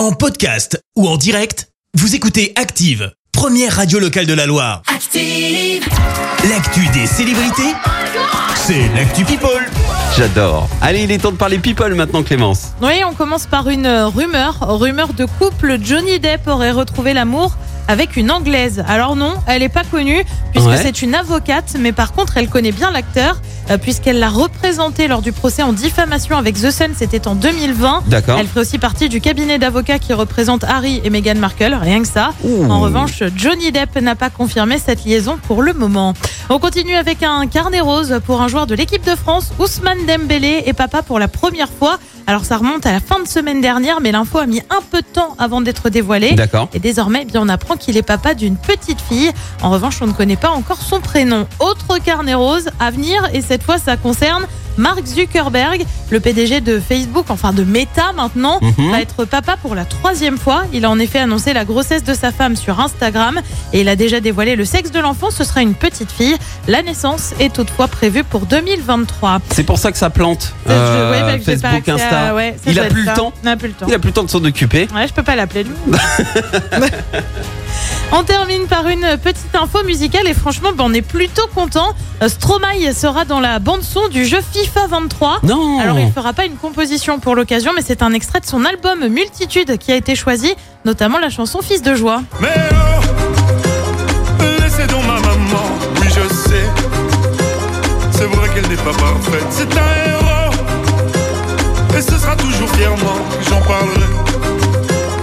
En podcast ou en direct, vous écoutez Active, première radio locale de la Loire. Active. L'actu des célébrités, c'est l'actu People. J'adore. Allez, il est temps de parler people maintenant, Clémence. Oui, on commence par une rumeur. Rumeur de couple. Johnny Depp aurait retrouvé l'amour avec une Anglaise. Alors non, elle n'est pas connue puisque Ouais. c'est une avocate, mais par contre, elle connaît bien l'acteur euh, puisqu'elle l'a représenté lors du procès en diffamation avec The Sun, c'était en 2020. D'accord. Elle fait aussi partie du cabinet d'avocats qui représente Harry et Meghan Markle, rien que ça. Ouh. En revanche, Johnny Depp n'a pas confirmé cette liaison pour le moment. On continue avec un carnet rose pour un joueur de l'équipe de France, Ousmane Dembélé est papa pour la première fois. Alors ça remonte à la fin de semaine dernière, mais l'info a mis un peu de temps avant d'être dévoilée. D'accord. Et désormais, eh bien, on apprend qu'il est papa d'une petite fille. En revanche, on ne connaît pas encore son prénom. Autre carnet rose à venir, et cette fois, ça concerne Mark Zuckerberg, le PDG de Facebook, enfin de Meta maintenant, Mhm. va être papa pour la troisième fois. Il a en effet annoncé la grossesse de sa femme sur Instagram et il a déjà dévoilé le sexe de l'enfant. Ce sera une petite fille. La naissance est toutefois prévue pour 2023. C'est pour ça que ça plante. Euh, ouais, bah, Facebook, à- Insta. ouais, il a plus le temps. Il n'a plus le temps. Il a plus le temps de s'en occuper. Ouais, je peux pas l'appeler lui. on termine par une petite info musicale et franchement, ben, on est plutôt content. Euh, Stromae sera dans la bande son du jeu FIFA 23. Non. Alors il fera pas une composition pour l'occasion, mais c'est un extrait de son album Multitude qui a été choisi, notamment la chanson Fils de joie. Mais oh, laissez donc ma maman, oui je sais. C'est vrai qu'elle n'est pas parfaite, c'est un héros. Et ce sera toujours fièrement que j'en parlerai,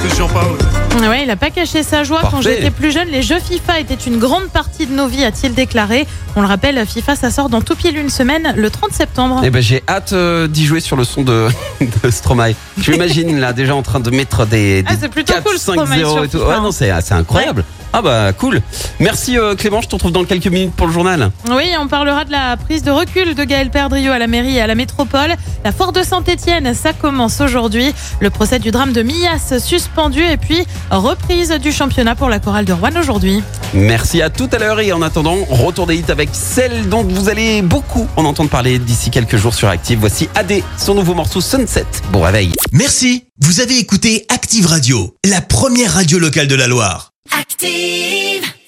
que j'en parlerai. Ouais, il a pas caché sa joie. Quand j'étais plus jeune, les jeux FIFA étaient une grande partie de nos vies, a-t-il déclaré. On le rappelle, FIFA, ça sort dans tout pile une semaine, le 30 septembre. Eh ben, j'ai hâte euh, d'y jouer sur le son de, de Stromae. Je m'imagine là déjà en train de mettre des, Ah, des c'est plutôt 4, cool, 5 Stromae 0 sur et tout. FIFA. Ouais, non, c'est c'est incroyable. Ah bah cool. Merci euh, Clément, je te retrouve dans quelques minutes pour le journal. Oui, on parlera de la prise de recul de Gaël Perdriau à la mairie et à la métropole. La foire de Saint-Etienne, ça commence aujourd'hui. Le procès du drame de Millas suspendu et puis reprise du championnat pour la chorale de Rouen aujourd'hui. Merci à tout à l'heure et en attendant, retour des hits avec celle dont vous allez beaucoup en entendre parler d'ici quelques jours sur Active. Voici AD, son nouveau morceau Sunset. Bon réveil. Merci, vous avez écouté Active Radio, la première radio locale de la Loire. Active.